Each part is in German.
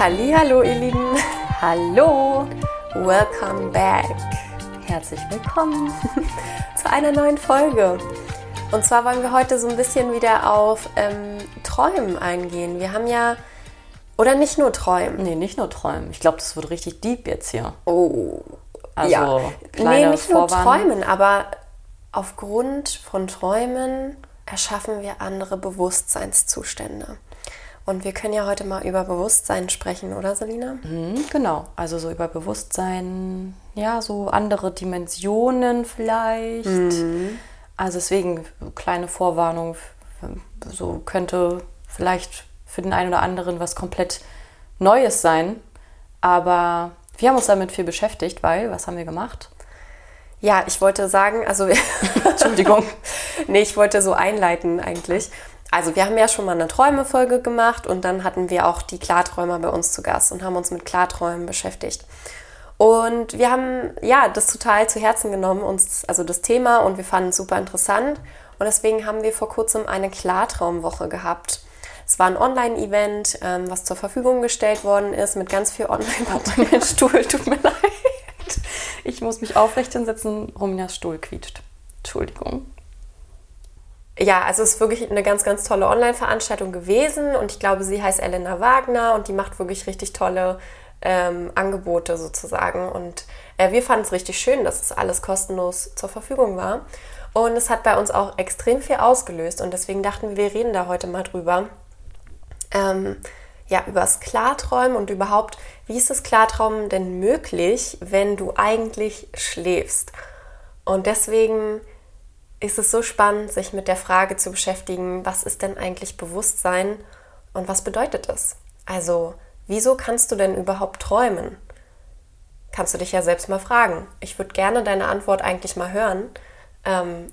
Hallo, ihr Lieben. Hallo, Welcome back herzlich willkommen. zu einer neuen Folge. Und zwar wollen wir heute so ein bisschen wieder auf ähm, Träumen eingehen. Wir haben ja, oder nicht nur Träumen. Nee, nicht nur träumen. Ich glaube, das wird richtig deep jetzt hier. Oh, Also, ja. Nee, nicht nur Vorwarnung. Träumen, aber aufgrund von Träumen erschaffen wir andere Bewusstseinszustände. Und wir können ja heute mal über Bewusstsein sprechen, oder Selina? Mhm, genau, also so über Bewusstsein, ja, so andere Dimensionen vielleicht. Also deswegen, kleine Vorwarnung, so könnte vielleicht für den einen oder anderen was komplett Neues sein. Aber wir haben uns damit viel beschäftigt, weil, was haben wir gemacht? Ja, ich wollte sagen, also Entschuldigung. nee, ich wollte so einleiten eigentlich. Also wir haben ja schon mal eine Träumefolge gemacht und dann hatten wir auch die Klarträumer bei uns zu Gast und haben uns mit Klarträumen beschäftigt. Und wir haben ja das total zu Herzen genommen, uns also das Thema und wir fanden es super interessant und deswegen haben wir vor kurzem eine Klartraumwoche gehabt. Es war ein Online-Event, ähm, was zur Verfügung gestellt worden ist mit ganz viel Online-Material. Stuhl, tut mir leid. Ich muss mich aufrecht hinsetzen, Rominas Stuhl quietscht. Entschuldigung. Ja, also es ist wirklich eine ganz, ganz tolle Online-Veranstaltung gewesen und ich glaube, sie heißt Elena Wagner und die macht wirklich richtig tolle ähm, Angebote sozusagen. Und äh, wir fanden es richtig schön, dass es alles kostenlos zur Verfügung war. Und es hat bei uns auch extrem viel ausgelöst und deswegen dachten wir, wir reden da heute mal drüber. Ähm, ja, über das Klarträumen und überhaupt, wie ist das Klarträumen denn möglich, wenn du eigentlich schläfst? Und deswegen ist es so spannend, sich mit der Frage zu beschäftigen, was ist denn eigentlich Bewusstsein und was bedeutet es? Also, wieso kannst du denn überhaupt träumen? Kannst du dich ja selbst mal fragen. Ich würde gerne deine Antwort eigentlich mal hören. Ähm,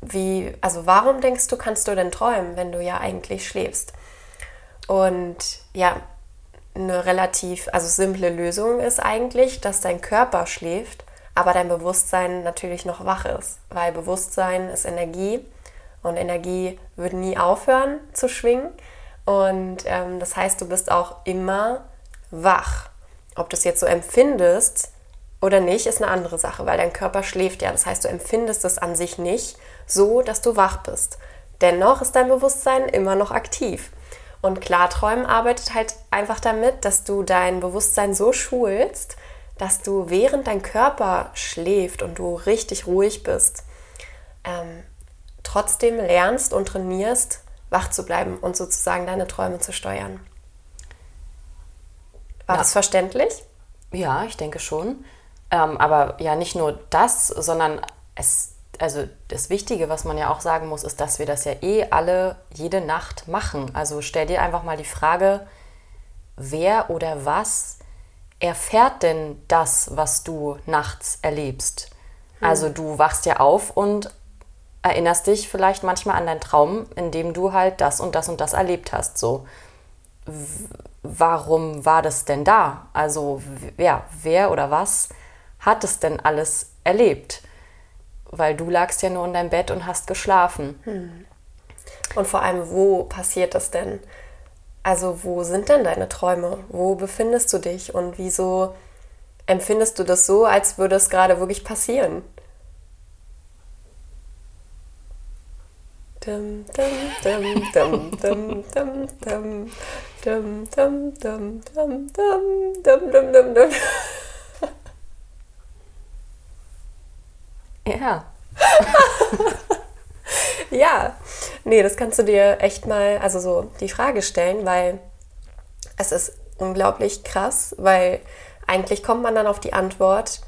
wie, also warum denkst du, kannst du denn träumen, wenn du ja eigentlich schläfst? Und ja, eine relativ, also simple Lösung ist eigentlich, dass dein Körper schläft, aber dein Bewusstsein natürlich noch wach ist, weil Bewusstsein ist Energie und Energie wird nie aufhören zu schwingen. Und ähm, das heißt, du bist auch immer wach. Ob du es jetzt so empfindest oder nicht, ist eine andere Sache, weil dein Körper schläft ja. Das heißt, du empfindest es an sich nicht so, dass du wach bist. Dennoch ist dein Bewusstsein immer noch aktiv. Und Klarträumen arbeitet halt einfach damit, dass du dein Bewusstsein so schulst, dass du während dein Körper schläft und du richtig ruhig bist, ähm, trotzdem lernst und trainierst, wach zu bleiben und sozusagen deine Träume zu steuern. War Ja. das verständlich? Ja, ich denke schon. Ähm, aber ja, nicht nur das, sondern es, also das Wichtige, was man ja auch sagen muss, ist, dass wir das ja eh alle jede Nacht machen. Also stell dir einfach mal die Frage, wer oder was erfährt denn das, was du nachts erlebst? Also du wachst ja auf und erinnerst dich vielleicht manchmal an deinen Traum, in dem du halt das und das und das erlebt hast. So, warum war das denn da? Also, w- ja, wer oder was hat es denn alles erlebt? Weil du lagst ja nur in deinem Bett und hast geschlafen. Und vor allem, wo passiert das denn? also wo sind denn deine Träume? Wo befindest du dich? Und wieso empfindest du das so, als würde es gerade wirklich passieren? Dum, ja. Ja, nee, das kannst du dir echt mal, also so die Frage stellen, weil es ist unglaublich krass, weil eigentlich kommt man dann auf die Antwort,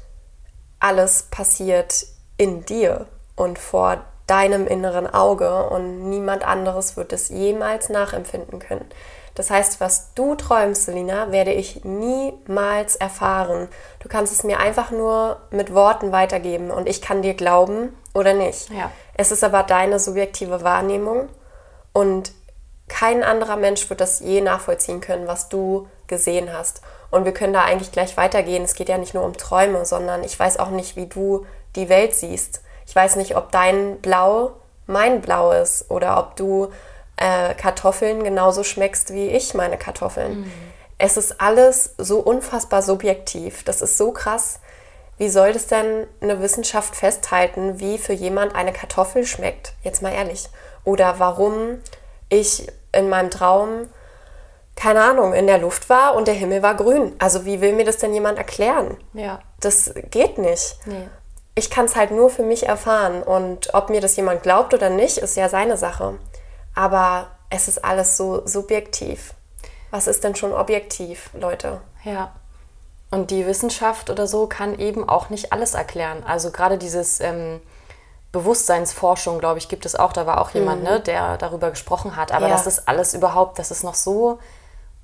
alles passiert in dir und vor deinem inneren Auge und niemand anderes wird es jemals nachempfinden können. Das heißt, was du träumst, Selina, werde ich niemals erfahren. Du kannst es mir einfach nur mit Worten weitergeben und ich kann dir glauben oder nicht. Ja. Es ist aber deine subjektive Wahrnehmung und kein anderer Mensch wird das je nachvollziehen können, was du gesehen hast. Und wir können da eigentlich gleich weitergehen. Es geht ja nicht nur um Träume, sondern ich weiß auch nicht, wie du die Welt siehst. Ich weiß nicht, ob dein Blau mein Blau ist oder ob du äh, Kartoffeln genauso schmeckst wie ich meine Kartoffeln. es ist alles so unfassbar subjektiv. Das ist so krass. Wie soll das denn eine Wissenschaft festhalten, wie für jemand eine Kartoffel schmeckt? Jetzt mal ehrlich. Oder warum ich in meinem Traum, keine Ahnung, in der Luft war und der Himmel war grün. Also wie will mir das denn jemand erklären? Ja. Das geht nicht. Nee. Ich kann es halt nur für mich erfahren. Und ob mir das jemand glaubt oder nicht, ist ja seine Sache. Aber es ist alles so subjektiv. Was ist denn schon objektiv, Leute? Ja. Und die Wissenschaft oder so kann eben auch nicht alles erklären. Also gerade dieses ähm, Bewusstseinsforschung, glaube ich, gibt es auch. Da war auch jemand, ne, der darüber gesprochen hat. Aber Ja. das ist alles überhaupt, das ist noch so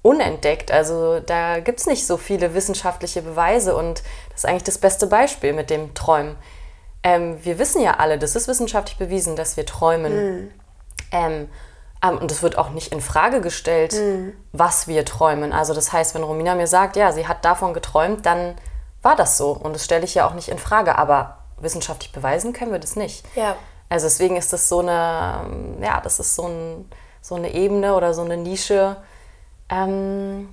unentdeckt. Also da gibt es nicht so viele wissenschaftliche Beweise. Und das ist eigentlich das beste Beispiel mit dem Träumen. Ähm, wir wissen ja alle, das ist wissenschaftlich bewiesen, dass wir träumen. Ähm, ähm, und es wird auch nicht in Frage gestellt, was wir träumen. Also das heißt, wenn Romina mir sagt, ja, sie hat davon geträumt, dann war das so. Und das stelle ich ja auch nicht in Frage. Aber wissenschaftlich beweisen können wir das nicht. Ja. Also deswegen ist das so eine, ähm, ja, das ist so, ein, so eine Ebene oder so eine Nische, ähm,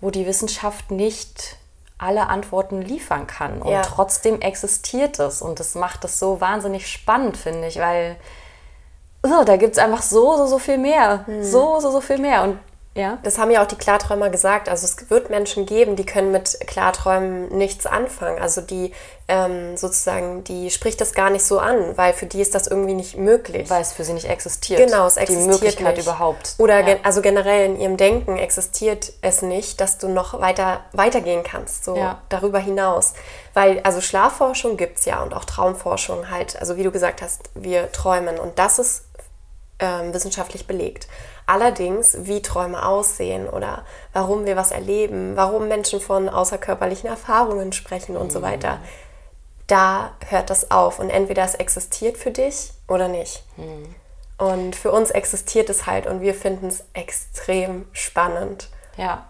wo die Wissenschaft nicht alle Antworten liefern kann. Und Ja. trotzdem existiert es. Und das macht es so wahnsinnig spannend, finde ich, weil oh, da gibt es einfach so, so, so viel mehr. So, so, so viel mehr. Und ja. Das haben ja auch die Klarträumer gesagt. Also es wird Menschen geben, die können mit Klarträumen nichts anfangen. Also die ähm, sozusagen, die spricht das gar nicht so an, weil für die ist das irgendwie nicht möglich. Weil es für sie nicht existiert. Genau, es existiert Die Möglichkeit nicht. überhaupt. Oder ja. gen also generell in ihrem Denken existiert es nicht, dass du noch weiter weitergehen kannst, so Ja. darüber hinaus. Weil, also Schlafforschung gibt es ja und auch Traumforschung halt, also wie du gesagt hast, wir träumen und das ist ähm, wissenschaftlich belegt. Allerdings, wie Träume aussehen oder warum wir was erleben, warum Menschen von außerkörperlichen Erfahrungen sprechen und so weiter, da hört das auf. Und entweder es existiert für dich oder nicht. Und für uns existiert es halt und wir finden es extrem spannend. Ja.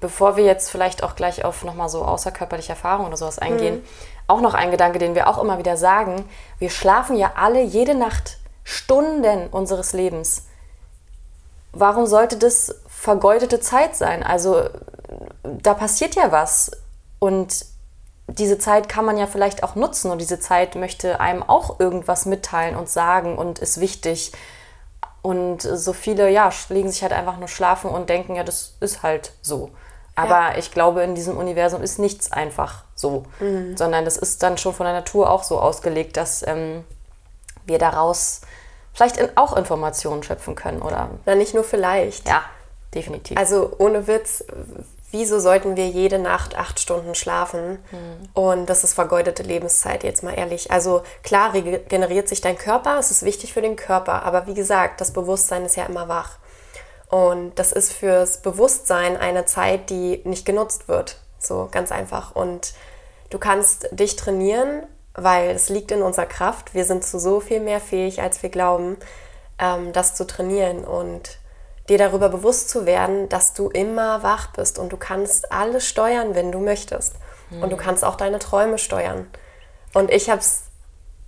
Bevor wir jetzt vielleicht auch gleich auf nochmal so außerkörperliche Erfahrungen oder sowas eingehen, Mhm. auch noch ein Gedanke, den wir auch immer wieder sagen. Wir schlafen ja alle jede Nacht Stunden unseres Lebens. Warum sollte das vergeudete Zeit sein? Also da passiert ja was und diese Zeit kann man ja vielleicht auch nutzen und diese Zeit möchte einem auch irgendwas mitteilen und sagen und ist wichtig. Und so viele, ja, legen sich halt einfach nur schlafen und denken, ja, das ist halt so. Aber ich glaube, in diesem Universum ist nichts einfach so, sondern das ist dann schon von der Natur auch so ausgelegt, dass ähm, wir daraus vielleicht in, auch Informationen schöpfen können, oder? Na, nicht nur vielleicht. Ja, definitiv. Also ohne Witz, wieso sollten wir jede Nacht acht Stunden schlafen? Und das ist vergeudete Lebenszeit, jetzt mal ehrlich. Also klar regeneriert sich dein Körper, es ist wichtig für den Körper, aber wie gesagt, das Bewusstsein ist ja immer wach. Und das ist fürs Bewusstsein eine Zeit, die nicht genutzt wird. So ganz einfach. Und du kannst dich trainieren, weil es liegt in unserer Kraft. Wir sind zu so viel mehr fähig, als wir glauben, ähm, das zu trainieren und dir darüber bewusst zu werden, dass du immer wach bist und du kannst alles steuern, wenn du möchtest. Und du kannst auch deine Träume steuern. Und ich habe es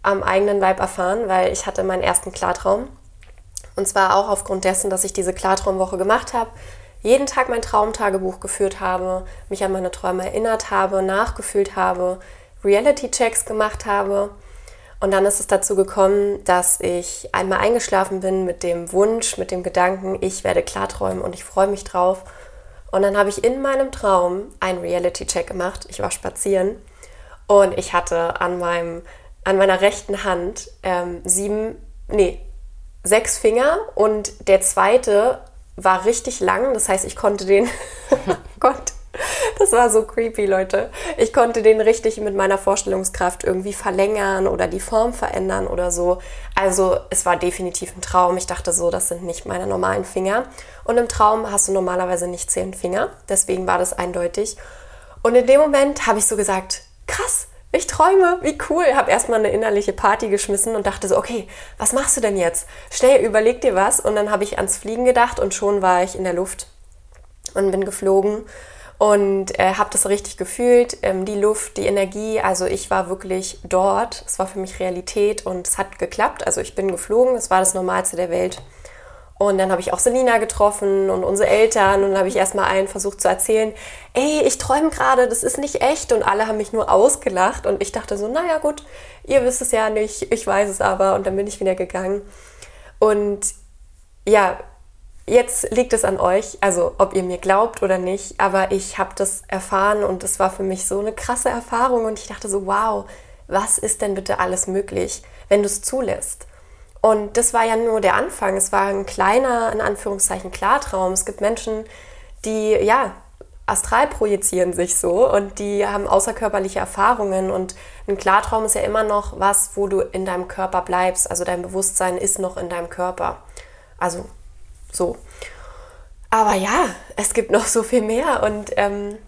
am eigenen Leib erfahren, weil ich hatte meinen ersten Klartraum. Und zwar auch aufgrund dessen, dass ich diese Klartraumwoche gemacht habe, jeden Tag mein Traumtagebuch geführt habe, mich an meine Träume erinnert habe, nachgefühlt habe, Reality-Checks gemacht habe. Und dann ist es dazu gekommen, dass ich einmal eingeschlafen bin mit dem Wunsch, mit dem Gedanken, ich werde klarträumen und ich freue mich drauf. Und dann habe ich in meinem Traum einen Reality-Check gemacht. Ich war spazieren und ich hatte an, meinem, an meiner rechten Hand ähm, sieben, nee, sechs Finger und der zweite war richtig lang. Das heißt, ich konnte den, Gott, das war so creepy, Leute. Ich konnte den richtig mit meiner Vorstellungskraft irgendwie verlängern oder die Form verändern oder so. Also es war definitiv ein Traum. Ich dachte so, das sind nicht meine normalen Finger. Und im Traum hast du normalerweise nicht zehn Finger. Deswegen war das eindeutig. Und in dem Moment habe ich so gesagt, krass, ich träume, wie cool. Habe erstmal eine innerliche Party geschmissen und dachte so, okay, was machst du denn jetzt? Schnell, überleg dir was. Und dann habe ich ans Fliegen gedacht und schon war ich in der Luft und bin geflogen und äh, habe das richtig gefühlt, ähm, die Luft, die Energie. Also ich war wirklich dort. Es war für mich Realität und es hat geklappt. Also ich bin geflogen, es war das Normalste der Welt. Und dann habe ich auch Selina getroffen und unsere Eltern und dann habe ich erstmal allen versucht zu erzählen, ey, ich träume gerade, das ist nicht echt. Und alle haben mich nur ausgelacht und ich dachte so, naja gut, ihr wisst es ja nicht, ich weiß es aber. Und dann bin ich wieder gegangen. Und ja, jetzt liegt es an euch, also ob ihr mir glaubt oder nicht, aber ich habe das erfahren und es war für mich so eine krasse Erfahrung und ich dachte so, wow, was ist denn bitte alles möglich, wenn du es zulässt? Und das war ja nur der Anfang. Es war ein kleiner, in Anführungszeichen, Klartraum. Es gibt Menschen, die, ja, astral projizieren sich so und die haben außerkörperliche Erfahrungen. Und ein Klartraum ist ja immer noch was, wo du in deinem Körper bleibst. Also dein Bewusstsein ist noch in deinem Körper. Also so. Aber ja, es gibt noch so viel mehr und ähm,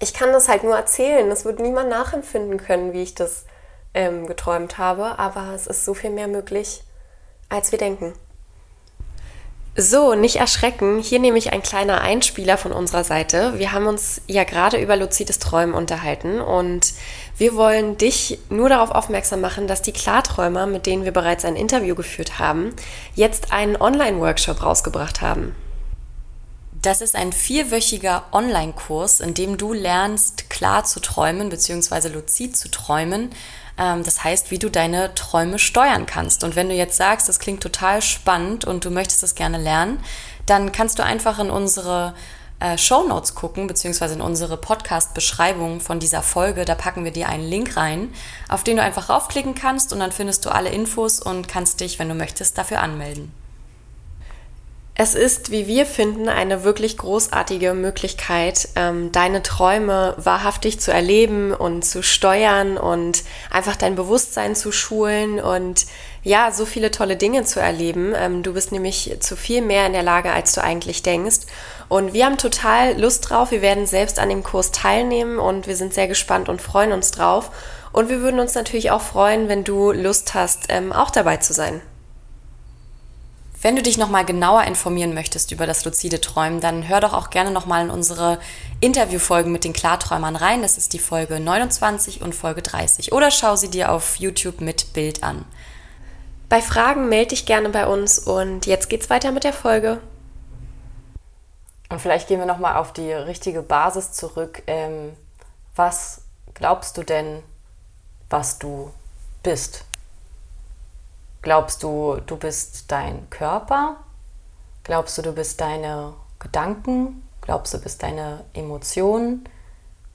ich kann das halt nur erzählen. Es wird niemand nachempfinden können, wie ich das ähm, geträumt habe, aber es ist so viel mehr möglich als wir denken. So, nicht erschrecken. Hier nehme ich ein kleiner Einspieler von unserer Seite. Wir haben uns ja gerade über luzides Träumen unterhalten und wir wollen dich nur darauf aufmerksam machen, dass die Klarträumer, mit denen wir bereits ein Interview geführt haben, jetzt einen Online-Workshop rausgebracht haben. Das ist ein vierwöchiger Online-Kurs, in dem du lernst, klar zu träumen bzw. luzid zu träumen das heißt, wie du deine Träume steuern kannst. Und wenn du jetzt sagst, das klingt total spannend und du möchtest das gerne lernen, dann kannst du einfach in unsere äh, Show Notes gucken, beziehungsweise in unsere Podcast-Beschreibung von dieser Folge. Da packen wir dir einen Link rein, auf den du einfach raufklicken kannst und dann findest du alle Infos und kannst dich, wenn du möchtest, dafür anmelden. Es ist, wie wir finden, eine wirklich großartige Möglichkeit, ähm, deine Träume wahrhaftig zu erleben und zu steuern und einfach dein Bewusstsein zu schulen und ja, so viele tolle Dinge zu erleben. Ähm, du bist nämlich zu viel mehr in der Lage, als du eigentlich denkst. Und wir haben total Lust drauf. Wir werden selbst an dem Kurs teilnehmen und wir sind sehr gespannt und freuen uns drauf. Und wir würden uns natürlich auch freuen, wenn du Lust hast, ähm, auch dabei zu sein. Wenn du dich nochmal genauer informieren möchtest über das luzide Träumen, dann hör doch auch gerne nochmal in unsere Interviewfolgen mit den Klarträumern rein. Das ist die Folge 29 und Folge 30. Oder schau sie dir auf YouTube mit Bild an. Bei Fragen melde dich gerne bei uns und jetzt geht's weiter mit der Folge. Und vielleicht gehen wir nochmal auf die richtige Basis zurück. Ähm, was glaubst du denn, was du bist? Glaubst du, du bist dein Körper? Glaubst du, du bist deine Gedanken? Glaubst du, du bist deine Emotionen?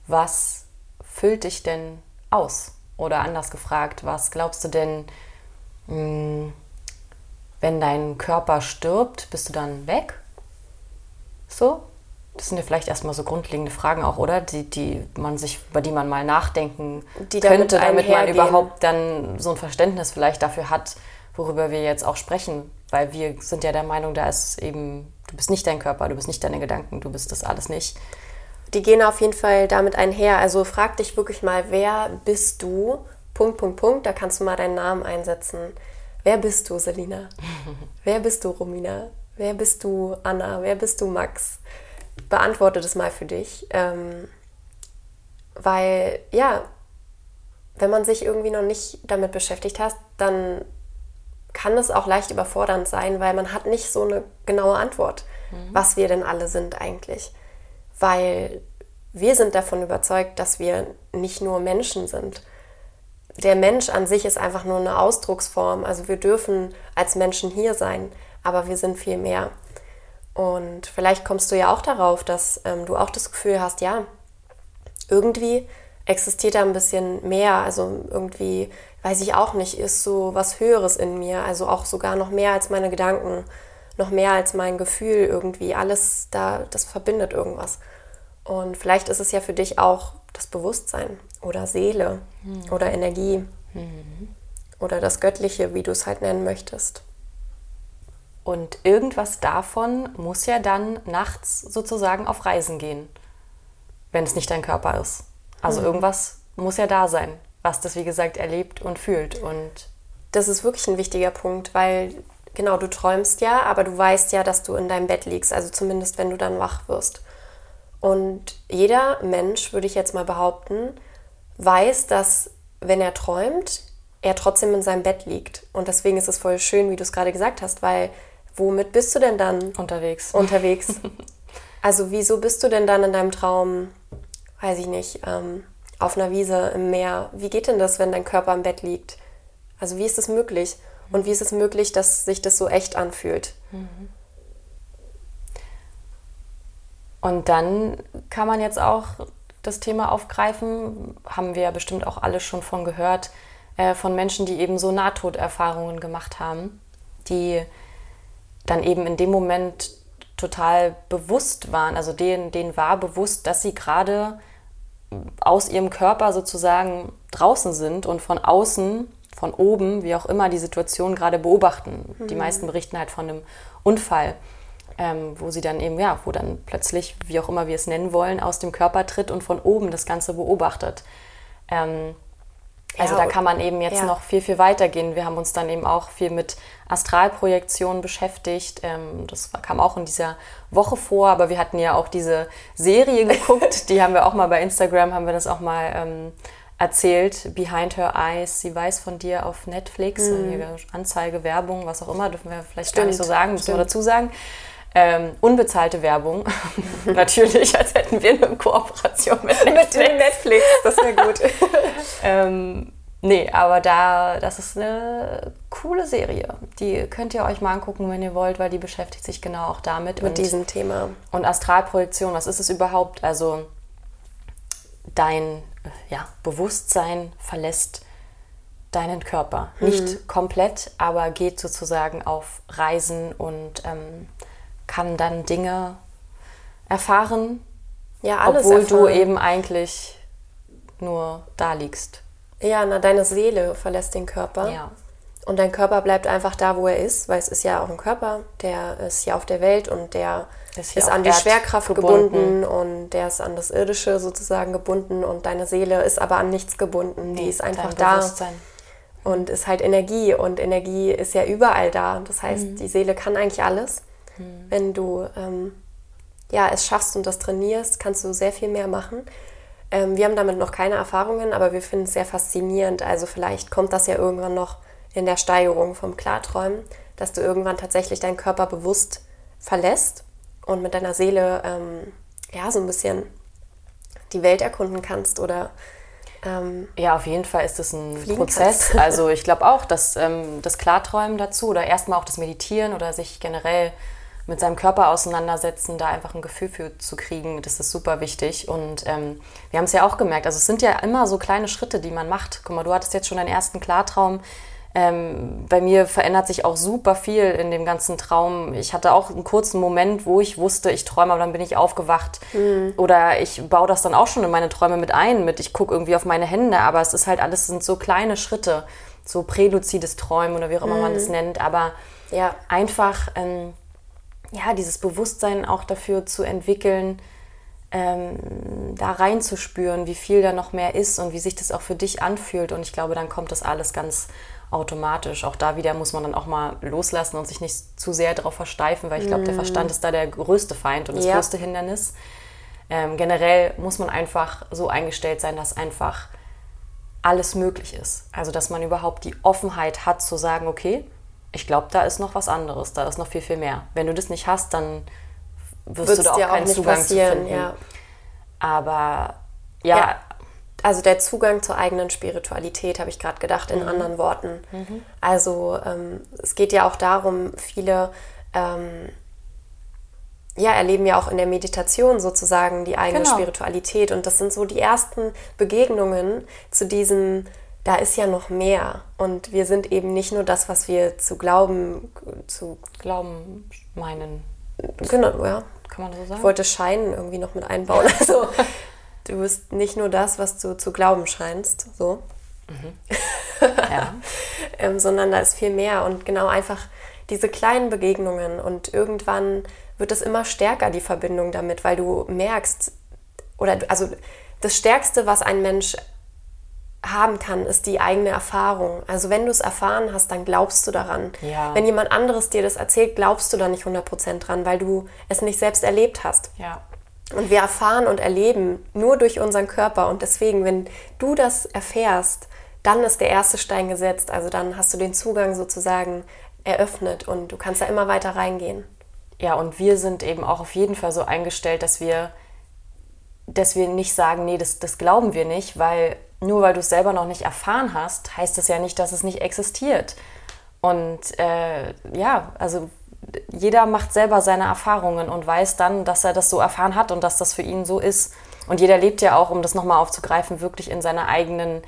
Was füllt dich denn aus? Oder anders gefragt, was glaubst du denn, hm, wenn dein Körper stirbt, bist du dann weg? So? Das sind ja vielleicht erstmal so grundlegende Fragen auch, oder? Die, die man sich, über die man mal nachdenken die könnte, damit man überhaupt dann so ein Verständnis vielleicht dafür hat, worüber wir jetzt auch sprechen. Weil wir sind ja der Meinung, da ist eben, du bist nicht dein Körper, du bist nicht deine Gedanken, du bist das alles nicht. Die gehen auf jeden Fall damit einher. Also frag dich wirklich mal, wer bist du? Punkt, Punkt, Punkt. Da kannst du mal deinen Namen einsetzen. Wer bist du, Selina? wer bist du, Romina? Wer bist du, Anna? Wer bist du, Max? beantworte das mal für dich. Ähm, weil, ja, wenn man sich irgendwie noch nicht damit beschäftigt hat, dann kann es auch leicht überfordernd sein, weil man hat nicht so eine genaue Antwort, mhm. was wir denn alle sind eigentlich. Weil wir sind davon überzeugt, dass wir nicht nur Menschen sind. Der Mensch an sich ist einfach nur eine Ausdrucksform. Also wir dürfen als Menschen hier sein, aber wir sind viel mehr. Und vielleicht kommst du ja auch darauf, dass ähm, du auch das Gefühl hast, ja, irgendwie existiert da ein bisschen mehr. Also irgendwie, weiß ich auch nicht, ist so was Höheres in mir. Also auch sogar noch mehr als meine Gedanken, noch mehr als mein Gefühl irgendwie. Alles da, das verbindet irgendwas. Und vielleicht ist es ja für dich auch das Bewusstsein oder Seele mhm. oder Energie mhm. oder das Göttliche, wie du es halt nennen möchtest. Und irgendwas davon muss ja dann nachts sozusagen auf Reisen gehen, wenn es nicht dein Körper ist. Also mhm. irgendwas muss ja da sein, was das, wie gesagt, erlebt und fühlt. Und das ist wirklich ein wichtiger Punkt, weil genau, du träumst ja, aber du weißt ja, dass du in deinem Bett liegst, also zumindest wenn du dann wach wirst. Und jeder Mensch, würde ich jetzt mal behaupten, weiß, dass wenn er träumt, er trotzdem in seinem Bett liegt. Und deswegen ist es voll schön, wie du es gerade gesagt hast, weil womit bist du denn dann unterwegs? Unterwegs. also wieso bist du denn dann in deinem Traum, weiß ich nicht, ähm, auf einer Wiese im Meer? Wie geht denn das, wenn dein Körper im Bett liegt? Also wie ist es möglich? Und wie ist es möglich, dass sich das so echt anfühlt? Und dann kann man jetzt auch das Thema aufgreifen, haben wir ja bestimmt auch alle schon von gehört, äh, von Menschen, die eben so Nahtoderfahrungen gemacht haben, die dann eben in dem Moment total bewusst waren, also denen, denen war bewusst, dass sie gerade aus ihrem Körper sozusagen draußen sind und von außen, von oben, wie auch immer, die Situation gerade beobachten. Mhm. Die meisten berichten halt von einem Unfall, ähm, wo sie dann eben, ja, wo dann plötzlich, wie auch immer wir es nennen wollen, aus dem Körper tritt und von oben das Ganze beobachtet. Ähm, also ja, da kann man eben jetzt ja. noch viel, viel weiter gehen. Wir haben uns dann eben auch viel mit Astralprojektionen beschäftigt. Ähm, das kam auch in dieser Woche vor, aber wir hatten ja auch diese Serie geguckt. die haben wir auch mal bei Instagram, haben wir das auch mal ähm, erzählt. Behind Her Eyes, sie weiß von dir auf Netflix. Mhm. Anzeige, Werbung, was auch immer, dürfen wir vielleicht Stimmt. gar nicht so sagen, müssen wir dazu sagen. Ähm, unbezahlte Werbung. Natürlich, als hätten wir eine Kooperation mit Netflix. mit Netflix, das wäre gut. ähm, nee, aber da, das ist eine coole Serie. Die könnt ihr euch mal angucken, wenn ihr wollt, weil die beschäftigt sich genau auch damit. Mit und, diesem Thema. Und Astralprojektion, was ist es überhaupt? Also dein ja, Bewusstsein verlässt deinen Körper. Mhm. Nicht komplett, aber geht sozusagen auf Reisen und ähm, kann dann Dinge erfahren, ja, alles obwohl erfahren. du eben eigentlich nur da liegst. Ja, na, deine Seele verlässt den Körper. Ja. Und dein Körper bleibt einfach da, wo er ist, weil es ist ja auch ein Körper, der ist hier auf der Welt und der ist, ist an die Schwerkraft gebunden. gebunden. und der ist an das Irdische sozusagen gebunden und deine Seele ist aber an nichts gebunden. Nee, die ist einfach da und ist halt Energie und Energie ist ja überall da. Das heißt, mhm. die Seele kann eigentlich alles. Mhm. Wenn du ähm, ja, es schaffst und das trainierst, kannst du sehr viel mehr machen. Ähm, wir haben damit noch keine Erfahrungen, aber wir finden es sehr faszinierend. Also vielleicht kommt das ja irgendwann noch in der Steigerung vom Klarträumen, dass du irgendwann tatsächlich deinen Körper bewusst verlässt und mit deiner Seele ähm, ja so ein bisschen die Welt erkunden kannst oder ähm, ja, auf jeden Fall ist es ein Prozess. Kannst. Also ich glaube auch, dass ähm, das Klarträumen dazu oder erstmal auch das Meditieren oder sich generell mit seinem Körper auseinandersetzen, da einfach ein Gefühl für zu kriegen, das ist super wichtig. Und ähm, wir haben es ja auch gemerkt, also es sind ja immer so kleine Schritte, die man macht. Guck mal, du hattest jetzt schon deinen ersten Klartraum. Ähm, bei mir verändert sich auch super viel in dem ganzen Traum. Ich hatte auch einen kurzen Moment, wo ich wusste, ich träume, aber dann bin ich aufgewacht. Mhm. Oder ich baue das dann auch schon in meine Träume mit ein, mit ich gucke irgendwie auf meine Hände, aber es ist halt alles, sind so kleine Schritte, so präluzides Träumen oder wie auch immer mhm. man das nennt. Aber ja. einfach ähm, ja, dieses Bewusstsein auch dafür zu entwickeln, ähm, da reinzuspüren, wie viel da noch mehr ist und wie sich das auch für dich anfühlt. Und ich glaube, dann kommt das alles ganz automatisch. Auch da wieder muss man dann auch mal loslassen und sich nicht zu sehr darauf versteifen, weil ich glaube, der mhm. Verstand ist da der größte Feind und das ja. größte Hindernis. Ähm, generell muss man einfach so eingestellt sein, dass einfach alles möglich ist. Also, dass man überhaupt die Offenheit hat zu sagen, okay, ich glaube, da ist noch was anderes, da ist noch viel, viel mehr. Wenn du das nicht hast, dann wirst Wird's du da auch keinen auch Zugang zu finden. Ja. Aber ja, ja. Also der Zugang zur eigenen Spiritualität, habe ich gerade gedacht, in mhm. anderen Worten. Mhm. Also ähm, es geht ja auch darum, viele ähm, ja, erleben ja auch in der Meditation sozusagen die eigene genau. Spiritualität. Und das sind so die ersten Begegnungen zu diesem da ist ja noch mehr. Und wir sind eben nicht nur das, was wir zu glauben, zu glauben meinen. Genau, ja. Kann man so sagen? Ich wollte Scheinen irgendwie noch mit einbauen. Also, du bist nicht nur das, was du zu glauben scheinst, so. Mhm. Ja. ähm, sondern da ist viel mehr. Und genau einfach diese kleinen Begegnungen. Und irgendwann wird es immer stärker, die Verbindung damit, weil du merkst, oder also das Stärkste, was ein Mensch haben kann, ist die eigene Erfahrung. Also wenn du es erfahren hast, dann glaubst du daran. Ja. Wenn jemand anderes dir das erzählt, glaubst du da nicht 100% dran, weil du es nicht selbst erlebt hast. Ja. Und wir erfahren und erleben nur durch unseren Körper. Und deswegen, wenn du das erfährst, dann ist der erste Stein gesetzt. Also dann hast du den Zugang sozusagen eröffnet und du kannst da immer weiter reingehen. Ja, und wir sind eben auch auf jeden Fall so eingestellt, dass wir, dass wir nicht sagen, nee, das, das glauben wir nicht, weil nur weil du es selber noch nicht erfahren hast, heißt das ja nicht, dass es nicht existiert. Und äh, ja, also jeder macht selber seine Erfahrungen und weiß dann, dass er das so erfahren hat und dass das für ihn so ist. Und jeder lebt ja auch, um das nochmal aufzugreifen, wirklich in seiner eigenen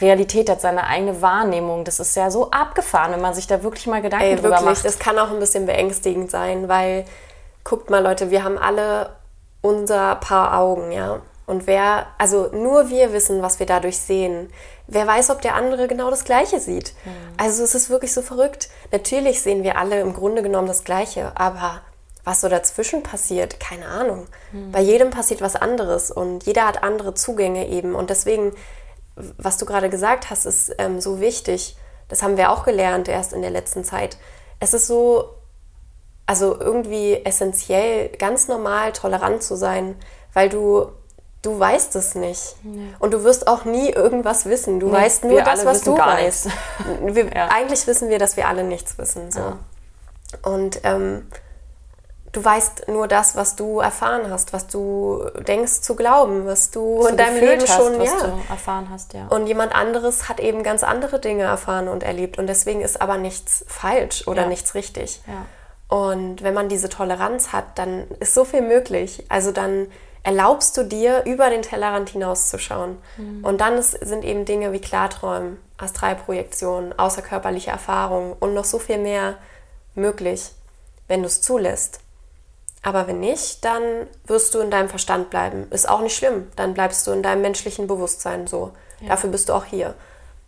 Realität, hat seine eigene Wahrnehmung. Das ist ja so abgefahren, wenn man sich da wirklich mal Gedanken Ey, drüber wirklich, macht. das kann auch ein bisschen beängstigend sein, weil guckt mal Leute, wir haben alle unser Paar Augen, ja. Und wer, also nur wir wissen, was wir dadurch sehen. Wer weiß, ob der andere genau das Gleiche sieht. Also es ist wirklich so verrückt. Natürlich sehen wir alle im Grunde genommen das Gleiche, aber was so dazwischen passiert, keine Ahnung. Bei jedem passiert was anderes und jeder hat andere Zugänge eben. Und deswegen, was du gerade gesagt hast, ist ähm, so wichtig. Das haben wir auch gelernt erst in der letzten Zeit. Es ist so, also irgendwie essentiell, ganz normal tolerant zu sein, weil du du weißt es nicht. Und du wirst auch nie irgendwas wissen. Du Nee, weißt nur das, was du weißt. Wir, Ja. Eigentlich wissen wir, dass wir alle nichts wissen. So. Ja. Und ähm, du weißt nur das, was du erfahren hast, was du denkst zu glauben, was du Was in du deinem Leben hast, schon ja. erfahren hast, ja. Und jemand anderes hat eben ganz andere Dinge erfahren und erlebt. Und deswegen ist aber nichts falsch oder nichts richtig. Und wenn man diese Toleranz hat, dann ist so viel möglich. Also dann erlaubst du dir, über den Tellerrand hinauszuschauen. Und dann ist, sind eben Dinge wie Klarträumen, Astralprojektionen, außerkörperliche Erfahrungen und noch so viel mehr möglich, wenn du es zulässt. Aber wenn nicht, dann wirst du in deinem Verstand bleiben. Ist auch nicht schlimm. Dann bleibst du in deinem menschlichen Bewusstsein so. Dafür bist du auch hier.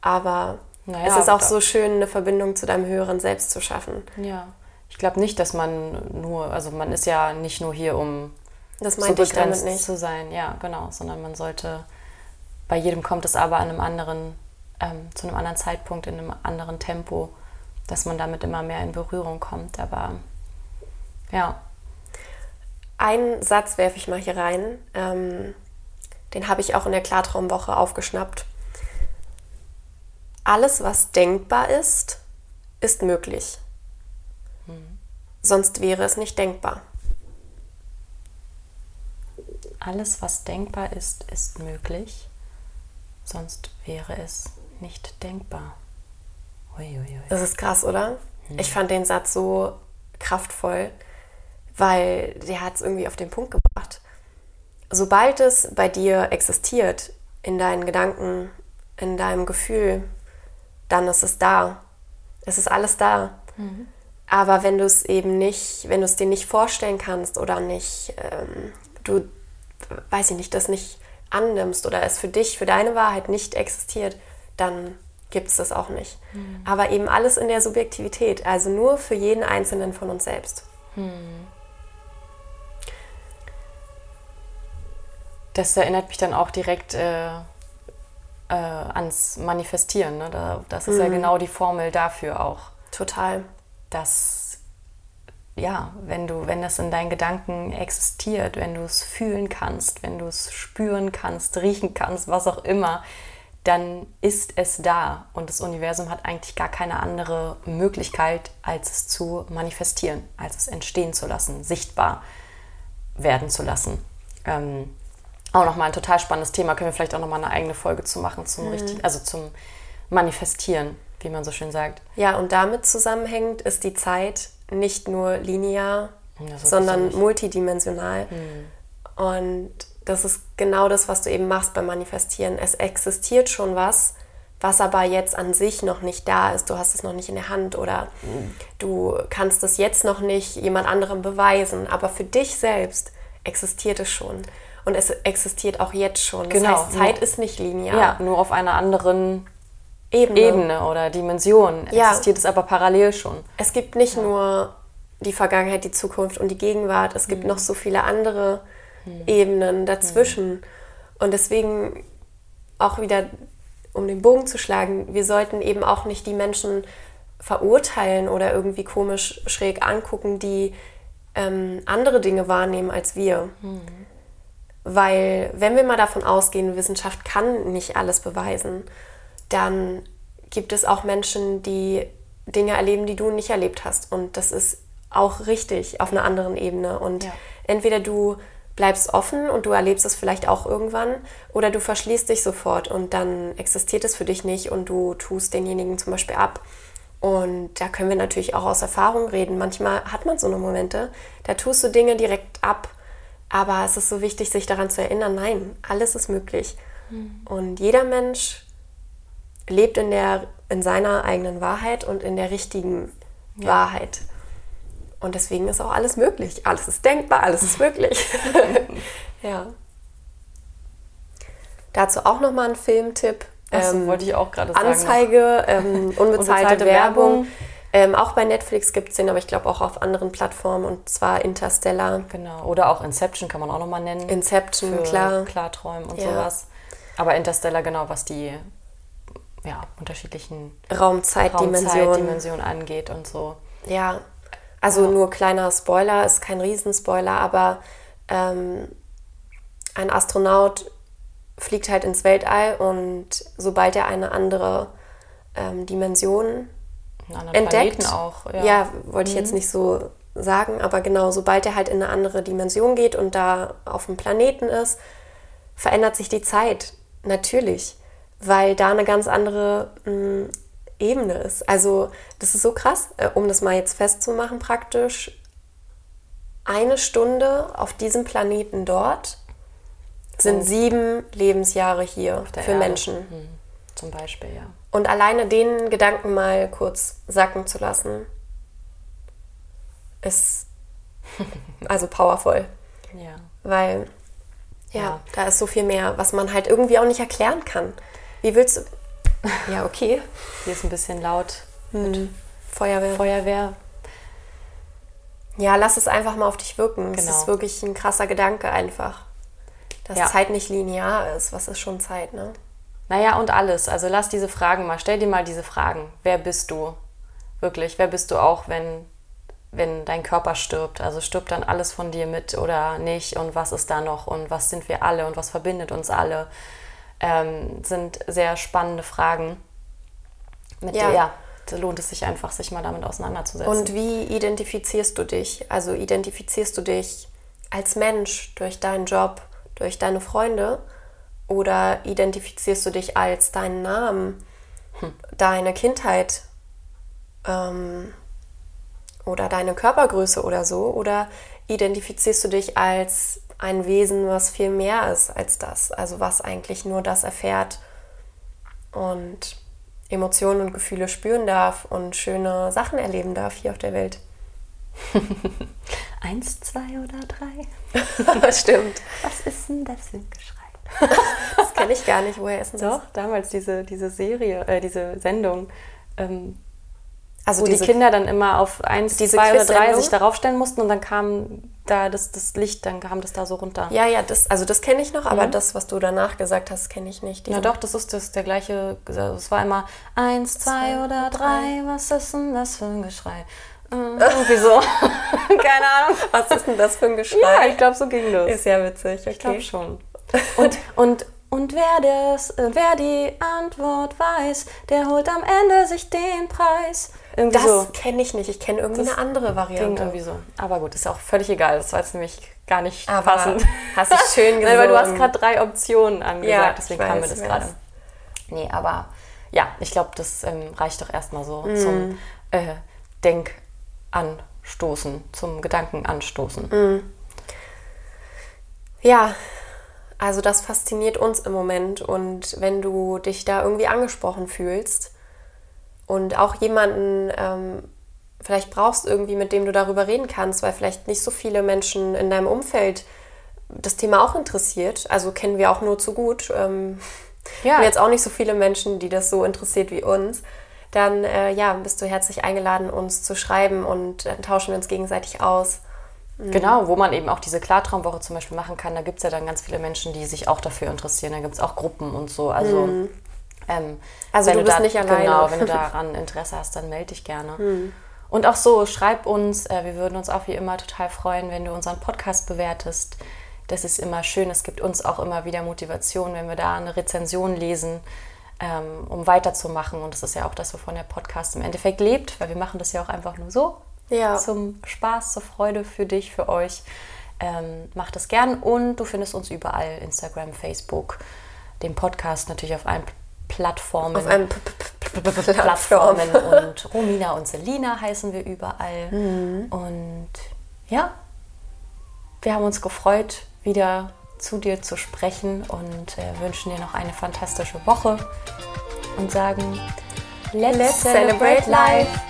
Aber Naja, es ist auch so schön, eine Verbindung zu deinem höheren Selbst zu schaffen. Ja. Ich glaube nicht, dass man nur, also man ist ja nicht nur hier, um Das so meinte ich damit begrenzt nicht. zu sein. Ja, genau. Sondern man sollte, bei jedem kommt es aber an einem anderen, ähm, zu einem anderen Zeitpunkt, in einem anderen Tempo, dass man damit immer mehr in Berührung kommt. Aber ja, Einen Satz werfe ich mal hier rein. Ähm, den habe ich auch in der Klartraumwoche aufgeschnappt. Alles, was denkbar ist, ist möglich. Sonst wäre es nicht denkbar. Alles, was denkbar ist, ist möglich. Sonst wäre es nicht denkbar. Uiuiui. Das ist krass, oder? Ich fand den Satz so kraftvoll, weil der hat es irgendwie auf den Punkt gebracht. Sobald es bei dir existiert, in deinen Gedanken, in deinem Gefühl, dann ist es da. Es ist alles da. Aber wenn du es eben nicht, wenn du es dir nicht vorstellen kannst oder nicht, ähm, du, weiß ich nicht, das nicht annimmst oder es für dich, für deine Wahrheit nicht existiert, dann gibt es das auch nicht. Aber eben alles in der Subjektivität, also nur für jeden Einzelnen von uns selbst. Das erinnert mich dann auch direkt äh, äh, ans Manifestieren. Ne? Da, das ist ja genau die Formel dafür auch, Total. dass ja, wenn du, wenn das in deinen Gedanken existiert, wenn du es fühlen kannst, wenn du es spüren kannst, riechen kannst, was auch immer, dann ist es da und das Universum hat eigentlich gar keine andere Möglichkeit, als es zu manifestieren, als es entstehen zu lassen, sichtbar werden zu lassen. Ähm, auch nochmal ein total spannendes Thema, können wir vielleicht auch nochmal eine eigene Folge zu machen, zum richtig, also zum Manifestieren, wie man so schön sagt. Ja, und damit zusammenhängend ist die Zeit nicht nur linear, so sondern multidimensional. Und das ist genau das, was du eben machst beim Manifestieren. Es existiert schon was, was aber jetzt an sich noch nicht da ist. Du hast es noch nicht in der Hand oder du kannst es jetzt noch nicht jemand anderem beweisen. Aber für dich selbst existiert es schon. Und es existiert auch jetzt schon. Das Genau, heißt, Zeit nur- ist nicht linear. Ja, nur auf einer anderen Ebene. Ebene oder Dimension Ja. existiert es aber parallel schon. Es gibt nicht nur die Vergangenheit, die Zukunft und die Gegenwart, es Mhm. gibt noch so viele andere Ebenen dazwischen. Und deswegen auch wieder, um den Bogen zu schlagen, wir sollten eben auch nicht die Menschen verurteilen oder irgendwie komisch schräg angucken, die ähm, andere Dinge wahrnehmen als wir. Weil wenn wir mal davon ausgehen, Wissenschaft kann nicht alles beweisen, dann gibt es auch Menschen, die Dinge erleben, die du nicht erlebt hast. Und das ist auch richtig auf einer anderen Ebene. Und Ja. entweder du bleibst offen und du erlebst es vielleicht auch irgendwann oder du verschließt dich sofort und dann existiert es für dich nicht und du tust denjenigen zum Beispiel ab. Und da können wir natürlich auch aus Erfahrung reden. Manchmal hat man so eine Momente, da tust du Dinge direkt ab, aber es ist so wichtig, sich daran zu erinnern, nein, alles ist möglich. Und jeder Mensch lebt in, der, in seiner eigenen Wahrheit und in der richtigen Wahrheit. Und deswegen ist auch alles möglich. Alles ist denkbar, alles ist möglich. ja. Dazu auch nochmal ein Filmtipp. Das Ähm, wollte ich auch gerade sagen. Anzeige, ähm, unbezahlte, Unbezahlte Werbung. Werbung. Ähm, auch bei Netflix gibt es den, aber ich glaube auch auf anderen Plattformen und zwar Interstellar, Genau. Oder auch Inception kann man auch nochmal nennen. Inception, klar. Klarträumen und Ja. sowas. Aber Interstellar genau, was die ja, unterschiedlichen Raumzeitdimensionen. Raumzeitdimensionen angeht und so. Ja, also nur kleiner Spoiler, ist kein Riesenspoiler, aber ähm, ein Astronaut fliegt halt ins Weltall und sobald er eine andere ähm, Dimension entdeckt, auch. ja, wollte ich jetzt nicht so sagen, aber genau, sobald er halt in eine andere Dimension geht und da auf dem Planeten ist, verändert sich die Zeit natürlich, weil da eine ganz andere mh, Ebene ist. Also das ist so krass, äh, um das mal jetzt festzumachen praktisch. Eine Stunde auf diesem Planeten dort sind sieben Lebensjahre hier für Erde. Menschen. Hm, Zum Beispiel, ja. Und alleine den Gedanken mal kurz sacken zu lassen, ist also powerful. Ja. Weil, ja, Ja. da ist so viel mehr, was man halt irgendwie auch nicht erklären kann. Wie willst du. Ja, okay. Hier ist ein bisschen laut. Feuerwehr. Feuerwehr. Ja, lass es einfach mal auf dich wirken. Es Genau. ist wirklich ein krasser Gedanke einfach. Dass Ja. Zeit nicht linear ist. Was ist schon Zeit, ne? Naja, und alles. Also lass diese Fragen mal. Stell dir mal diese Fragen. Wer bist du? Wirklich, wer bist du auch, wenn, wenn dein Körper stirbt? Also stirbt dann alles von dir mit oder nicht? Und was ist da noch? Und was sind wir alle? Und was verbindet uns alle? Ähm, sind sehr spannende Fragen. Mit Ja. der, ja, da lohnt es sich einfach, sich mal damit auseinanderzusetzen. Und wie identifizierst du dich? Also identifizierst du dich als Mensch durch deinen Job, durch deine Freunde oder identifizierst du dich als deinen Namen, deine Kindheit ähm, oder deine Körpergröße oder so? Oder identifizierst du dich als ein Wesen, was viel mehr ist als das? Also was eigentlich nur das erfährt und Emotionen und Gefühle spüren darf und schöne Sachen erleben darf hier auf der Welt. Eins, zwei oder drei? Stimmt. Was ist denn das für ein Geschrei? Das kenne ich gar nicht. Woher ist denn das? Doch, damals diese, diese Serie, äh, diese Sendung, ähm, Also wo diese die Kinder dann immer auf eins, diese zwei oder drei sich darauf stellen mussten und dann kam da das, das Licht, dann kam das da so runter. Ja, ja, das, also das kenne ich noch, aber das, was du danach gesagt hast, kenne ich nicht. Ja, doch, das ist das, der gleiche. Es war immer eins, zwei oder drei. Was ist denn das für ein Geschrei? Äh, irgendwie so. Keine Ahnung. Was ist denn das für ein Geschrei? Ja, ich glaube, so ging das. ist ja witzig. Okay. Ich glaube schon. Und, und, und wer, das, äh, wer die Antwort weiß, der holt am Ende sich den Preis. Irgendwie Das so. kenne ich nicht. Ich kenne irgendwie Das eine andere Variante. irgendwie so. Aber gut, ist auch völlig egal. Das war jetzt nämlich gar nicht Aber passend. hast du schön Nein, weil du hast gerade drei Optionen angesagt, Ja, deswegen kam mir weiß, das gerade. Nee, aber ja, ich glaube, das ähm, reicht doch erstmal so Mhm. zum äh, Denkanstoßen, zum Gedankenanstoßen. Mhm. Ja, also das fasziniert uns im Moment. Und wenn du dich da irgendwie angesprochen fühlst und auch jemanden ähm, vielleicht brauchst irgendwie, mit dem du darüber reden kannst, weil vielleicht nicht so viele Menschen in deinem Umfeld das Thema auch interessiert. Also kennen wir auch nur zu gut. Ähm, Ja. jetzt auch nicht so viele Menschen, die das so interessiert wie uns. Dann äh, ja, bist du herzlich eingeladen, uns zu schreiben und dann tauschen wir uns gegenseitig aus. Genau, wo man eben auch diese Klartraumwoche zum Beispiel machen kann. Da gibt es ja dann ganz viele Menschen, die sich auch dafür interessieren. Da gibt es auch Gruppen und so. Also, ähm. Also wenn du bist da, nicht alleine. Genau, wenn du daran Interesse hast, dann melde dich gerne. Mhm. Und auch so, schreib uns. Äh, wir würden uns auch wie immer total freuen, wenn du unseren Podcast bewertest. Das ist immer schön. Es gibt uns auch immer wieder Motivation, wenn wir da eine Rezension lesen. ähm, um weiterzumachen. Und das ist ja auch das, wovon der Podcast im Endeffekt lebt, weil wir machen das ja auch einfach nur so. Ja. Zum Spaß, zur Freude für dich, für euch. Ähm, macht es gern und du findest uns überall: Instagram, Facebook, den Podcast natürlich auf allen Plattformen. Auf einem Plattformen und Romina und Selina heißen wir überall. Und ja, wir haben uns gefreut, wieder zu dir zu sprechen und äh, wünschen dir noch eine fantastische Woche und sagen, let's, Let's celebrate life.